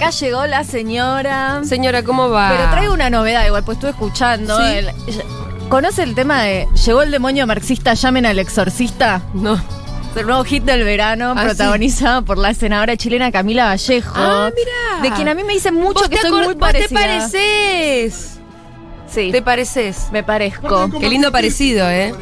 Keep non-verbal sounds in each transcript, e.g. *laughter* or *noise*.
Acá llegó la señora. Señora, ¿cómo va? Pero traigo una novedad, igual, pues estuve escuchando. Sí. el- ¿Conoce el tema de Llegó el demonio marxista, llamen al exorcista? No. El nuevo hit del verano, Ah, protagonizado por la senadora chilena Camila Vallejo. Ah, mirá. De quien a mí me dicen mucho ¿Vos que soy muy parecida. te pareces. Sí, Te pareces. me parezco. Qué lindo parecido, ¿eh?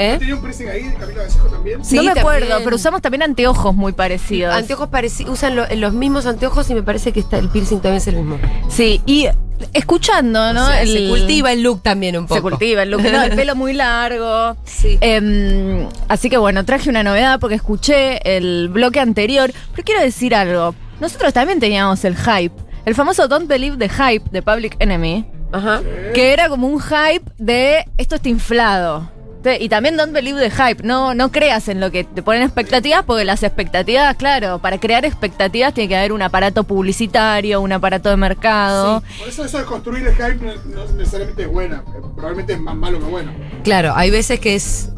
¿Eh? ¿Tenía un piercing ahí de Camila Vallejo también? Sí, no me acuerdo, también. pero usamos también anteojos muy parecidos. Anteojos pareci- usan lo- los mismos anteojos y me parece que está, el piercing también es el mismo. Sí, y escuchando, ¿no? O sea, El- Se cultiva el look también un poco. Se cultiva el look, *laughs* ¿no? el pelo muy largo. Sí. Em, así que bueno, traje una novedad porque escuché el bloque anterior. Pero quiero decir algo. Nosotros también teníamos el hype. El famoso Don't Believe the Hype de Public Enemy. Ajá. Que era como un hype de esto está inflado. Y también Don't Believe the Hype. No, no creas en lo que te ponen expectativas, porque las expectativas, claro, para crear expectativas tiene que haber un aparato publicitario, un aparato de mercado. Por eso eso de construir el hype no, no necesariamente es buena. eh, Probablemente es más malo que bueno. Claro, hay veces que es.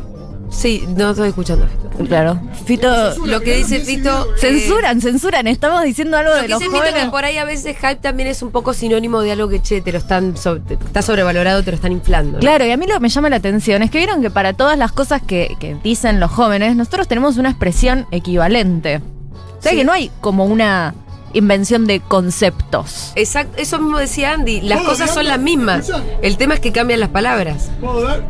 Sí, no estoy escuchando. Fito. Claro. Fito. Lo que dice Fito. eh, Censuran, censuran. Estamos diciendo algo Lo de que los dice Fito jóvenes. que por ahí a veces hype también es un poco sinónimo de algo que, che, te lo están, so- te- está sobrevalorado, te lo están inflando. ¿no? Claro, y a mí lo que me llama la atención es que vieron que para todas las cosas que, que dicen los jóvenes, nosotros tenemos una expresión equivalente. O sea Sí. que no hay como una invención de conceptos. Exacto, eso mismo decía Andy, las cosas son las mismas. El tema es que cambian las palabras.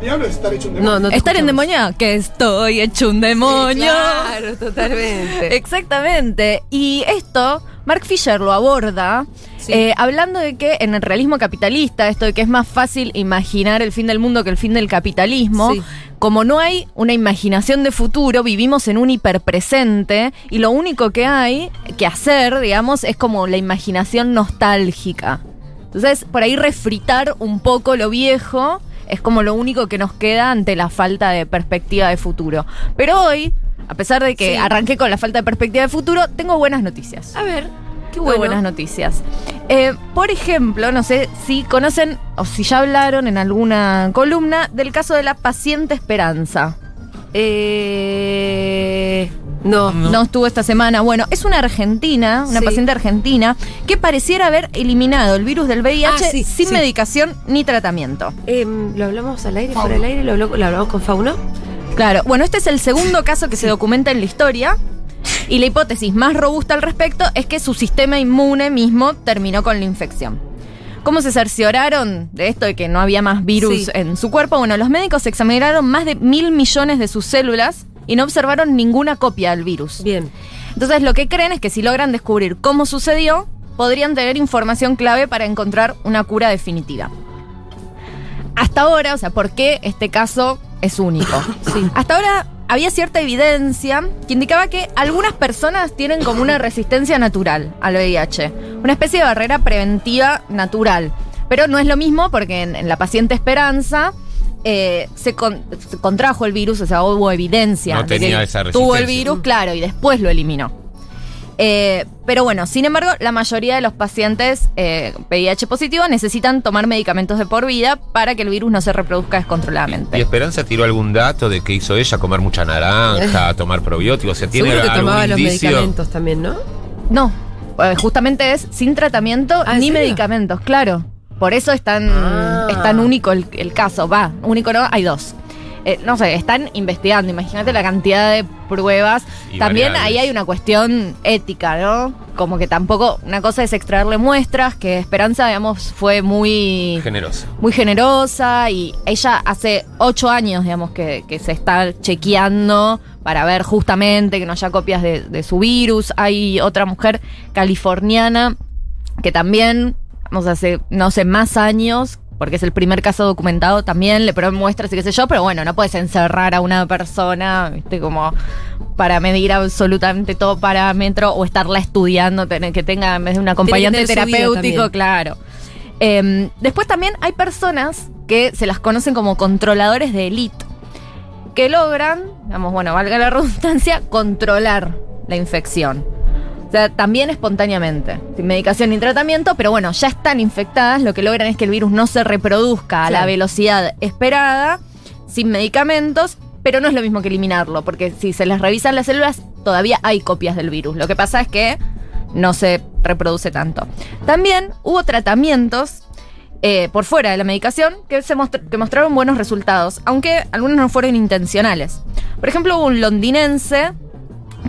Diablo es estar hecho un No, demonio. no te Estar en escuchamos. demonio, que estoy hecho un demonio. Claro, totalmente. *laughs* Exactamente. Y esto, Mark Fisher lo aborda Sí. eh, hablando de que en el realismo capitalista, esto de que es más fácil imaginar el fin del mundo que el fin del capitalismo, Sí. como no hay una imaginación de futuro, vivimos en un hiperpresente y lo único que hay que hacer, digamos, es como la imaginación nostálgica. Entonces, por ahí refritar un poco lo viejo es como lo único que nos queda ante la falta de perspectiva de futuro. Pero hoy, a pesar de que Sí. arranqué con la falta de perspectiva de futuro, tengo buenas noticias. A ver, qué bueno. buenas noticias. Eh, por ejemplo, no sé si conocen o si ya hablaron en alguna columna del caso de la paciente Esperanza. Eh, no. No. estuvo esta semana. Bueno, es una argentina, una Sí. paciente argentina, que pareciera haber eliminado el virus del VIH Ah, sí, sin sí. medicación ni tratamiento. Em, ¿Lo hablamos al aire, fuera del aire? ¿Lo, habló- lo hablamos con Fauno? Claro, bueno, este es el segundo caso que se documenta en la historia. Y la hipótesis más robusta al respecto es que su sistema inmune mismo terminó con la infección. ¿Cómo se cercioraron de esto de que no había más virus Sí. en su cuerpo? Bueno, los médicos examinaron más de mil millones de sus células y no observaron ninguna copia del virus. Bien. Entonces lo que creen es que si logran descubrir cómo sucedió, podrían tener información clave para encontrar una cura definitiva. Hasta ahora, o sea, ¿por qué este caso es único? *laughs* Sí. Hasta ahora había cierta evidencia que indicaba que algunas personas tienen como una resistencia natural al VIH, una especie de barrera preventiva natural. Pero no es lo mismo porque en, en la paciente Esperanza eh, se, con- se contrajo el virus, o sea, hubo evidencia. No de tenía que esa Tuvo el resistencia. virus, claro, y después lo eliminó. Eh, pero bueno, sin embargo, la mayoría de los pacientes eh, VIH positivo necesitan tomar medicamentos de por vida para que el virus no se reproduzca descontroladamente. ¿Y Esperanza tiró algún dato de qué hizo ella? ¿Comer mucha naranja? *laughs* ¿Tomar probióticos? O sea, ¿tiene Seguro que algún tomaba los medicamentos también, ¿no? No, eh, justamente es sin tratamiento Ah, ¿en ni medicamentos, claro. Por eso es tan, Ah. es tan único el, el caso. Va, único no, hay dos. Eh, no sé, están investigando, imagínate la cantidad de pruebas. Y También variables. ahí hay una cuestión ética, ¿no? Como que tampoco, una cosa es extraerle muestras, que Esperanza, digamos, fue muy Generosa. muy generosa y ella hace ocho años, digamos, que, que se está chequeando para ver justamente que no haya copias de, de su virus. Hay otra mujer californiana que también, vamos, hace, no sé, más años, porque es el primer caso documentado también, le prueban muestras y qué sé yo, pero bueno, no puedes encerrar a una persona, viste, como para medir absolutamente todo parámetro o estarla estudiando, tener, que tenga en vez de un acompañante terapéutico, claro. Em, después también hay personas que se las conocen como controladores de élite, que logran, digamos, bueno, valga la redundancia, controlar la infección. O sea, también espontáneamente, sin medicación ni tratamiento, pero bueno, ya están infectadas, lo que logran es que el virus no se reproduzca a la velocidad esperada, sin medicamentos, pero no es lo mismo que eliminarlo, porque si se les revisan las células, todavía hay copias del virus. Lo que pasa es que no se reproduce tanto. También hubo tratamientos eh, por fuera de la medicación que, se mostr- que mostraron buenos resultados, aunque algunos no fueron intencionales. Por ejemplo, hubo un londinense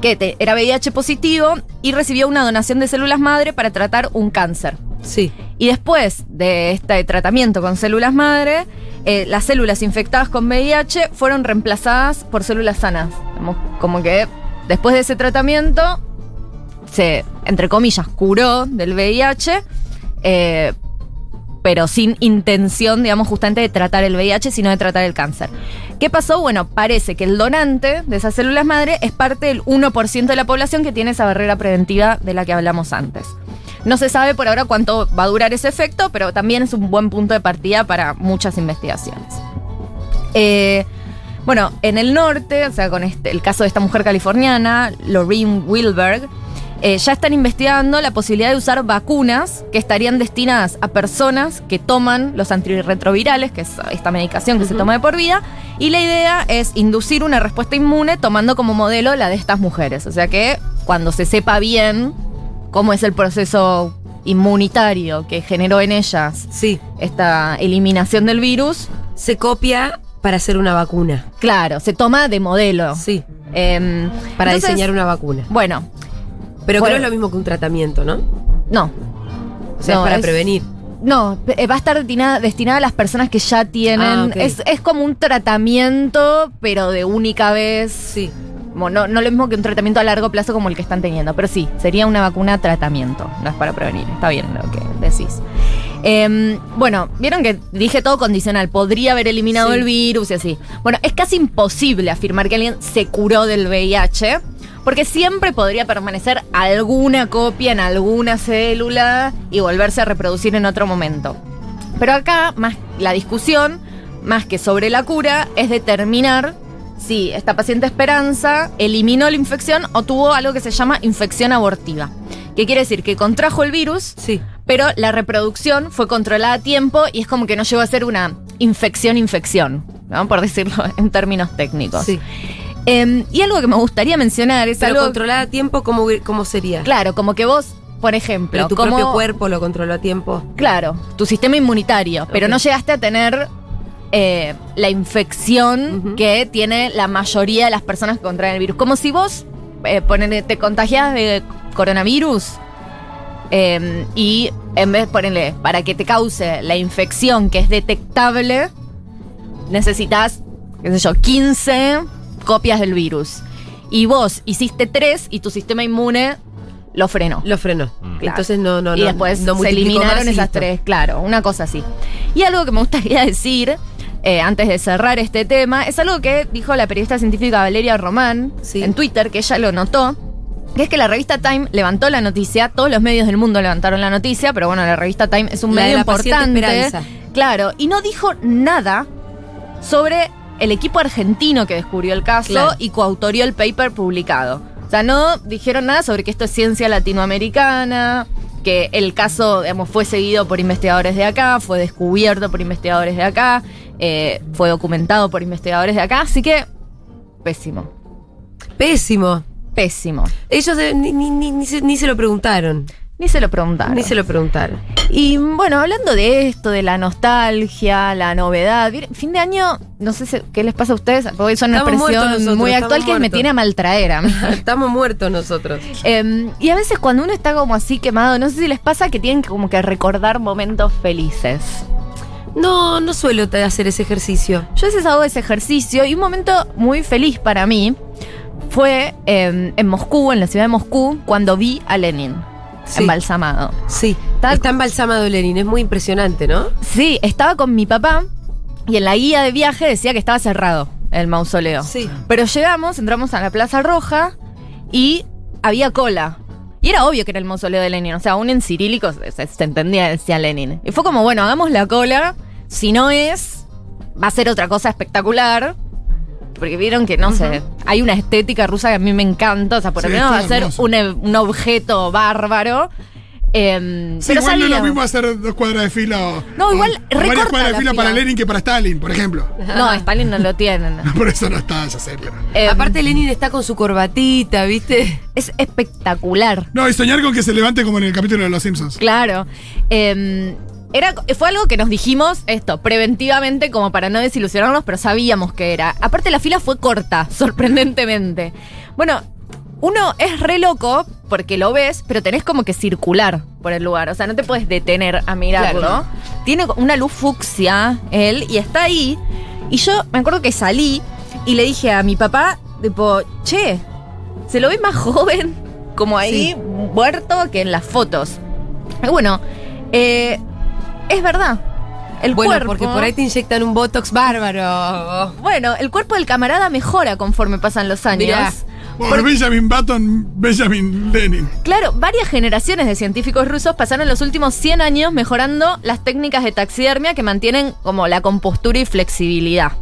que te- era VIH positivo y recibió una donación de células madre para tratar un cáncer. Sí. Y después de este tratamiento con células madre, eh, las células infectadas con VIH fueron reemplazadas por células sanas. Como, como que después de ese tratamiento se, entre comillas, curó del VIH, eh, pero sin intención, digamos, justamente de tratar el VIH, sino de tratar el cáncer. ¿Qué pasó? Bueno, parece que el donante de esas células madre es parte del 1% de la población que tiene esa barrera preventiva de la que hablamos antes. No se sabe por ahora cuánto va a durar ese efecto, pero también es un buen punto de partida para muchas investigaciones. Eh, bueno, en el norte, o sea, con este- el caso de esta mujer californiana, Lorraine Wilberg, eh, ya están investigando la posibilidad de usar vacunas que estarían destinadas a personas que toman los antirretrovirales, que es esta medicación que se toma de por vida, y la idea es inducir una respuesta inmune tomando como modelo la de estas mujeres. O sea que cuando se sepa bien cómo es el proceso inmunitario que generó en ellas Sí. esta eliminación del virus, Se copia para hacer una vacuna. claro, se toma de modelo. Sí. Em, Para entonces, diseñar una vacuna. Bueno, Pero Bueno. creo que es lo mismo que un tratamiento, ¿no? no. O sea, No, es para es- prevenir. No, eh, va a estar destinada, destinada a las personas que ya tienen. Ah, es, es como un tratamiento, pero de única vez. Sí. Como no, no lo mismo que un tratamiento a largo plazo como el que están teniendo, pero sí, sería una vacuna tratamiento, no es para prevenir. Está bien lo que decís. Em, bueno, vieron que dije todo condicional, podría haber eliminado Sí. el virus y así. Bueno, es casi imposible afirmar que alguien se curó del VIH, porque siempre podría permanecer alguna copia en alguna célula y volverse a reproducir en otro momento. Pero acá, más la discusión, más que sobre la cura, es determinar si esta paciente Esperanza eliminó la infección o tuvo algo que se llama infección abortiva. Que quiere decir que contrajo el virus, Sí. pero la reproducción fue controlada a tiempo y es como que no llegó a ser una infección-infección, ¿no? por decirlo en términos técnicos. Sí. Em, y algo que me gustaría mencionar es Pero algo. controlada a tiempo, ¿cómo, cómo sería? Claro, como que vos, por ejemplo, Pero tu como- propio cuerpo lo controló a tiempo. Claro, tu sistema inmunitario, pero no llegaste a tener eh, la infección que tiene la mayoría de las personas que contraen el virus. Como si vos eh, ponele, te contagias de coronavirus eh, y en vez, ponele, para que te cause la infección que es detectable, necesitas, qué sé yo, 15 copias del virus. Y vos hiciste 3 y tu sistema inmune lo frenó. Lo frenó. Mm. Claro. Entonces no, no, y no. después no se eliminaron y esas listo. tres, claro, una cosa así. Y algo que me gustaría *laughs* decir, eh, antes de cerrar este tema, es algo que dijo la periodista científica Valeria Román Sí. en Twitter, que ella lo notó, que es que la revista Time levantó la noticia, todos los medios del mundo levantaron la noticia, pero bueno, la revista Time es un La de medio la importante. Claro, y no dijo nada sobre el equipo argentino que descubrió el caso Claro. y coautorió el paper publicado. O sea, no dijeron nada sobre que esto es ciencia latinoamericana, que el caso, digamos, fue seguido por investigadores de acá, fue descubierto por investigadores de acá, eh, fue documentado por investigadores de acá, así que pésimo, Pésimo. pésimo. Ellos ni, ni, ni, ni se, ni se lo preguntaron. Ni se lo preguntaron. Ni se lo preguntaron. Y bueno, hablando de esto, de la nostalgia, la novedad, fin de año, no sé si- qué les pasa a ustedes, porque son una Estamos muertos expresión nosotros, muy actual que me tiene a maltraer a mí. *laughs* Estamos muertos nosotros. Em, y a veces cuando uno está como así quemado, no sé si les pasa que tienen que como que recordar momentos felices. No, no suelo hacer ese ejercicio. Yo a veces hago ese ejercicio y un momento muy feliz para mí fue em, en Moscú, en la ciudad de Moscú, cuando vi a Lenin Sí. embalsamado. Sí. Está embalsamado Lenin, es muy impresionante, ¿no? Sí, estaba con mi papá y en la guía de viaje decía que estaba cerrado el mausoleo. Sí. Pero llegamos, entramos a la Plaza Roja y había cola. Y era obvio que era el mausoleo de Lenin. O sea, aún en cirílico se entendía, decía Lenin. Y fue como, bueno, hagamos la cola. Si no es, va a ser otra cosa espectacular. Porque vieron que, no sé, hay una estética rusa que a mí me encanta. O sea, por lo Sí, menos va a ser un, un objeto bárbaro. Em, Sí, pero igual no es lo mismo hacer dos cuadras de fila o, No, o- igual o varias recorta cuadras de la fila fila. para Lenin que para Stalin, por ejemplo. No, Stalin no lo tienen. *laughs* Por eso no está, ya sé, pero. Em, Aparte Lenin está con su corbatita, ¿viste? es espectacular. No, y soñar con que se levante como en el capítulo de Los Simpsons. Claro. Em, era, fue algo que nos dijimos esto, preventivamente, como para no desilusionarnos, pero sabíamos que era. Aparte, la fila fue corta, *laughs* sorprendentemente. Bueno, uno es re loco porque lo ves, pero tenés como que circular por el lugar. O sea, no te puedes detener a mirarlo. Claro. Tiene una luz fucsia él y está ahí. Y yo me acuerdo que salí y le dije a mi papá, tipo, che, se lo ve más *laughs* joven, como ahí, muerto, que en las fotos. Y bueno, eh, es verdad. El bueno, cuerpo. porque por ahí te inyectan un botox bárbaro. Bueno, el cuerpo del camarada mejora conforme pasan los años. Mirá. Por Benjamin Button, Benjamin Lenin. Claro, varias generaciones de científicos rusos pasaron los últimos 100 años mejorando las técnicas de taxidermia que mantienen como la compostura y flexibilidad.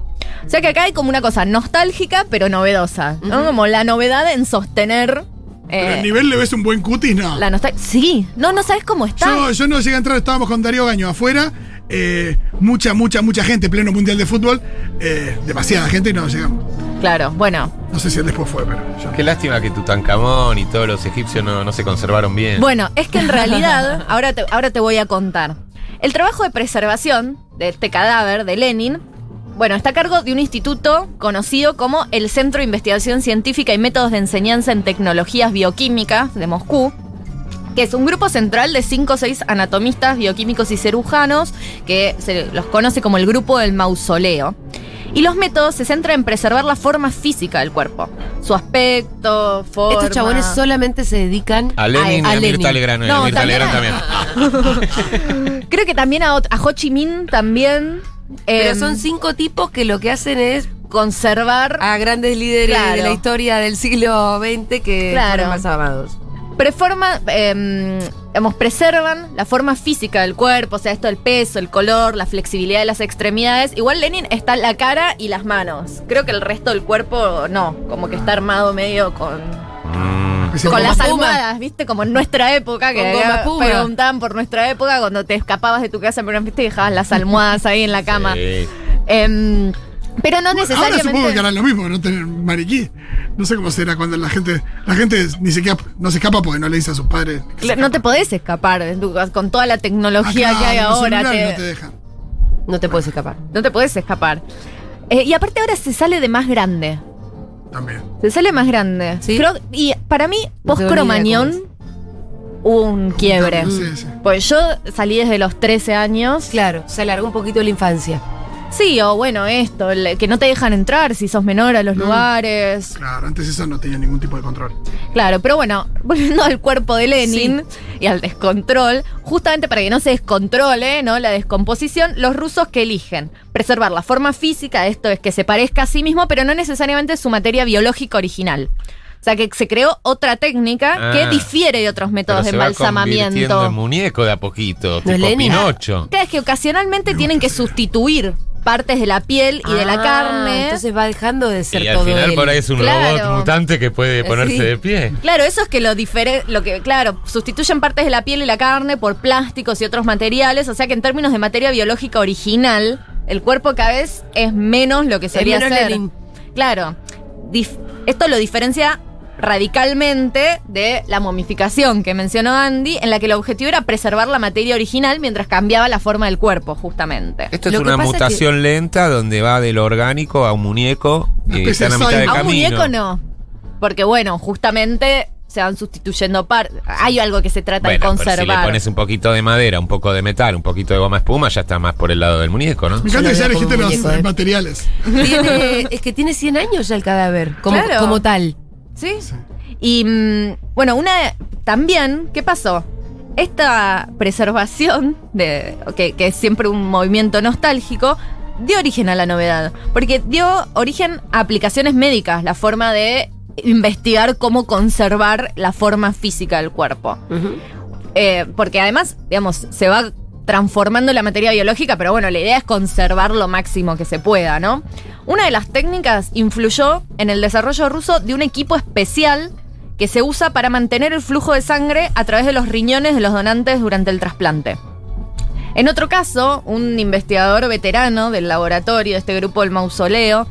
O sea que acá hay como una cosa nostálgica pero novedosa, ¿no? Como la novedad en sostener Pero eh, al nivel le ves un buen cutis, no. la nostalgia. Sí, no, no sabes cómo está. Yo, yo no llegué a entrar, estábamos con Darío Gaño afuera. eh, mucha, mucha, mucha gente, pleno mundial de fútbol. eh, demasiada gente y no llegamos. Claro, bueno. No sé si él después fue, pero yo. Qué lástima que Tutankamón y todos los egipcios no, no se conservaron bien. Bueno, es que en *laughs* realidad, ahora te, ahora te voy a contar. El trabajo de preservación de este cadáver de Lenin, bueno, está a cargo de un instituto conocido como el Centro de Investigación Científica y Métodos de Enseñanza en Tecnologías Bioquímicas de Moscú, que es un grupo central de cinco o seis anatomistas, bioquímicos y cirujanos, que se los conoce como el grupo del mausoleo. Y los métodos se centran en preservar la forma física del cuerpo, su aspecto, forma. Estos chabones solamente se dedican a Lenin y a a, Lenin. Mirta Legrand. No, a Mirta también a- también. *laughs* Creo que también a, a Ho Chi Minh también. Pero em, son cinco tipos que lo que hacen es conservar, a grandes líderes Claro. de la historia del siglo XX que Claro. fueron más amados. preforma, em, digamos, preservan la forma física del cuerpo, o sea, esto del peso, el color, la flexibilidad de las extremidades. Igual Lenin está la cara y las manos. Creo que el resto del cuerpo no, como que está armado medio con, Mm. Con las almohadas, ¿viste? Como en nuestra época, que preguntaban por nuestra época cuando te escapabas de tu casa, pero viste y dejabas las almohadas ahí en la cama. Sí. Em, pero no Ahora necesariamente. supongo que harán lo mismo, no tener mariquí. No sé cómo será cuando la gente. La gente ni siquiera no se escapa porque no le dice a sus padres. No te podés escapar con toda la Ah, tecnología claro, que hay ahora. te- no te dejan. No te puedes escapar. no te podés escapar. Eh, y aparte ahora se sale de más grande. También. Se sale más grande. ¿Sí? Creo- y para mí, post Cromañón, hubo un quiebre. Sí, sí. Pues yo salí desde los 13 años. Claro, se alargó un poquito la infancia. Sí, o bueno, esto, el- que no te dejan entrar si sos menor a los lugares. Claro, antes eso no tenía ningún tipo de control. Claro, pero bueno, *laughs* volviendo al cuerpo de Lenin y al descontrol, justamente para que no se descontrole ¿no? la descomposición, los rusos que eligen preservar la forma física, esto es que se parezca a sí mismo, pero no necesariamente su materia biológica original. O sea que se creó otra técnica Ah. que difiere de otros Pero métodos de se va convirtiendo embalsamamiento. en muñeco de a poquito, ¿No tipo Lenin? Pinocho. Claro, es que ocasionalmente tienen que sustituir partes de la piel y de la Ah, carne. Entonces va dejando de ser Y al todo final él. por ahí es un Claro. robot mutante que puede ponerse Sí. de pie. Claro, eso es que lo difere, lo que, claro, sustituyen partes de la piel y la carne por plásticos y otros materiales, o sea que en términos de materia biológica original, el cuerpo cada vez es menos lo que menos ser. Claro. Dif- esto lo diferencia radicalmente de la momificación que mencionó Andy, en la que el objetivo era preservar la materia original mientras cambiaba la forma del cuerpo, justamente. Esto es Lo una mutación lenta donde va de lo orgánico a un muñeco y está en la mitad. A un muñeco no. Porque bueno, justamente se van sustituyendo partes. Hay algo que se trata de pero si le conservar. pones un poquito de madera, un poco de metal, un poquito de goma espuma, ya está más por el lado del muñeco, ¿no? Me encanta que ya elegiste los eh, eh. materiales. Tiene- *laughs* es que tiene 100 años ya el cadáver, como, Claro. como tal. ¿Sí? Y mm, bueno, una también, ¿qué pasó? esta preservación, de, que, que es siempre un movimiento nostálgico, dio origen a la novedad. Porque dio origen a aplicaciones médicas, la forma de investigar cómo conservar la forma física del cuerpo. Eh, porque además, digamos, se va transformando la materia biológica, pero bueno, la idea es conservar lo máximo que se pueda, ¿no? Una de las técnicas influyó en el desarrollo ruso de un equipo especial que se usa para mantener el flujo de sangre a través de los riñones de los donantes durante el trasplante. En otro caso, un investigador veterano del laboratorio de este grupo del mausoleo,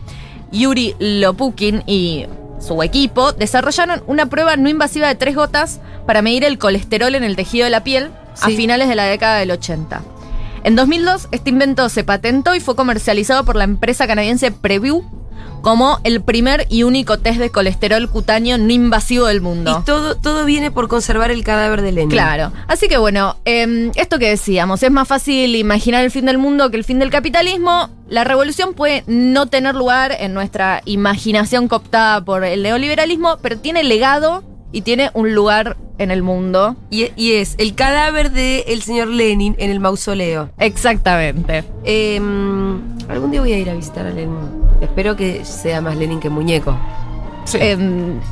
Yuri Lopukin y su equipo desarrollaron una prueba no invasiva de tres gotas para medir el colesterol en el tejido de la piel a finales de la década del 80. En 2002, este invento se patentó y fue comercializado por la empresa canadiense Preview como el primer y único test de colesterol cutáneo no invasivo del mundo. Y todo, todo viene por conservar el cadáver de Lenin. Claro. Así que bueno, eh, esto que decíamos, es más fácil imaginar el fin del mundo que el fin del capitalismo. La revolución puede no tener lugar en nuestra imaginación cooptada por el neoliberalismo, pero tiene legado y tiene un lugar en el mundo. Y, y es el cadáver del señor Lenin en el mausoleo. Exactamente. Eh, algún día voy a ir a visitar a Lenin. Espero que sea más Lenin que muñeco. Eh,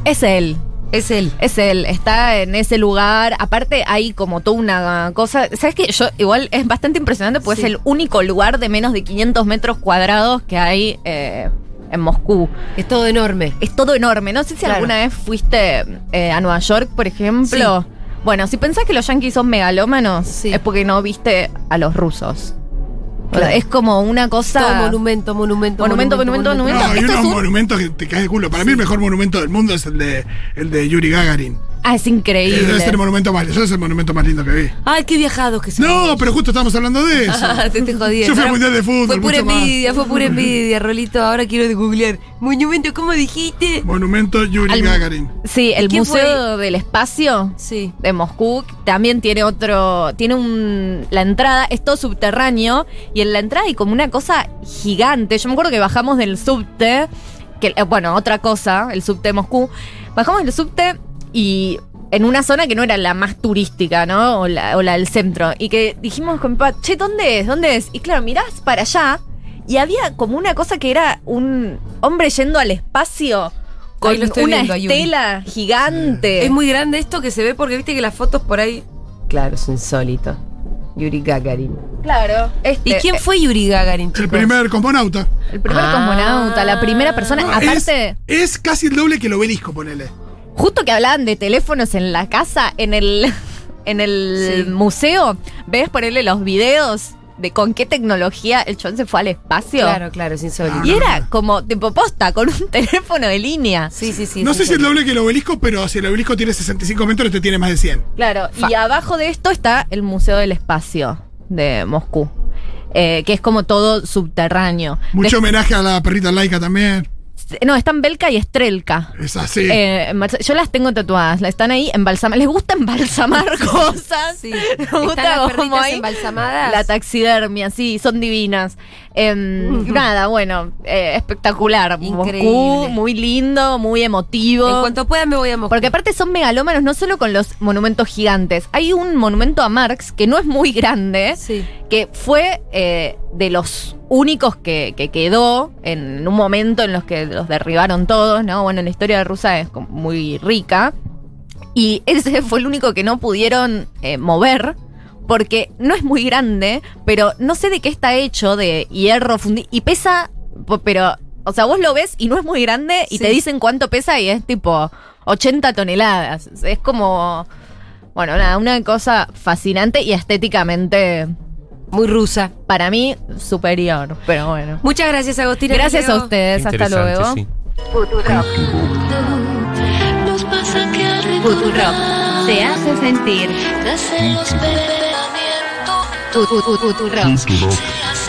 es él. Es él. Es él, está en ese lugar. Aparte, hay como toda una cosa. ¿Sabes qué? Yo, igual es bastante impresionante porque Sí. es el único lugar de menos de 500 metros cuadrados que hay eh, en Moscú. Es todo enorme. Es todo enorme. No sé si Claro. alguna vez fuiste eh, a Nueva York, por ejemplo. Bueno, si pensás que los yanquis son megalómanos, Sí. es porque no viste a los rusos. O sea, Claro. es como una cosa. Todo monumento, monumento, Monumento, monumento, monumento. No, hay es unos un- monumentos que te caes de culo. Para mí el mejor monumento del mundo es el de, el de Yuri Gagarin. Ah, es increíble. Debe ser el monumento más, ese es el monumento más lindo que vi. Ay, qué viajados que son. No, pero justo estamos hablando de eso. *laughs* Ah, te estoy jodiendo. Yo fui al Mundial de Fútbol, Fue pura mucho más. envidia, fue pura envidia, Rolito. Ahora quiero googlear. Monumento, ¿cómo dijiste? Monumento Yuri Al- Gagarin. Sí, el ¿Quién fue? Museo del Espacio Sí. de Moscú también tiene otro, tiene un, la entrada es todo subterráneo y en la entrada hay como una cosa gigante. Yo me acuerdo que bajamos del subte, que eh, bueno, otra cosa, el subte de Moscú, bajamos del subte y en una zona que no era la más turística, ¿no? O la, o la del centro. Y que dijimos con mi papá, che, ¿dónde es? ¿Dónde es? Y claro, mirás para allá y había como una cosa que era un hombre yendo al espacio con Ahí lo estoy una viendo estela gigante. Es muy grande esto que se ve porque viste que las fotos por ahí. Claro, es insólito. Yuri Gagarin. Claro. Este, ¿Y quién fue Yuri Gagarin, El chicos? primer cosmonauta. El primer Ah. cosmonauta, la primera persona. No, Aparte, es, es casi el doble que el obelisco, ponele. Justo que hablaban de teléfonos en la casa, en el, *laughs* en el Sí. museo, ves ponerle los videos de con qué tecnología el chon se fue al espacio. Claro, claro, es insólito. Y era como tipo posta, con un *laughs* teléfono de línea. Sí, sí, sí. no es sé si el insólito. doble que el obelisco, pero si el obelisco tiene 65 metros, este tiene más de 100. Claro, y abajo de esto está el Museo del Espacio de Moscú, eh, que es como todo subterráneo. Mucho homenaje a la perrita laica también. No, están Belka y Estrelka. Es así. Eh, yo las tengo tatuadas, la están ahí embalsamadas. Les gusta embalsamar *laughs* cosas. Sí. Están gusta las como ahí embalsamadas. La taxidermia, sí, son divinas. Em, Nada, bueno, eh, espectacular. Increíble. Moscú, muy lindo, muy emotivo. En cuanto pueda me voy a Moscú. Porque aparte son megalómanos no solo con los monumentos gigantes. Hay un monumento a Marx que no es muy grande, Sí. que fue eh, de los únicos que, que quedó en un momento en los que los derribaron todos, ¿no? Bueno, la historia de Rusia es muy rica. Y ese fue el único que no pudieron eh, mover. Porque no es muy grande, pero no sé de qué está hecho, de hierro fundido. Y pesa, pero, o sea, vos lo ves y no es muy grande y Sí. te dicen cuánto pesa y es tipo 80 toneladas. Es como, bueno, nada, una cosa fascinante y estéticamente, Muy rusa. para mí, superior. Pero bueno. Muchas gracias, Agostina. Gracias a ustedes, hasta luego. sí. Nos pasa que al Futurock te hace sentir. Recordar, los pensamientos tu, tu, tu, Futurock. se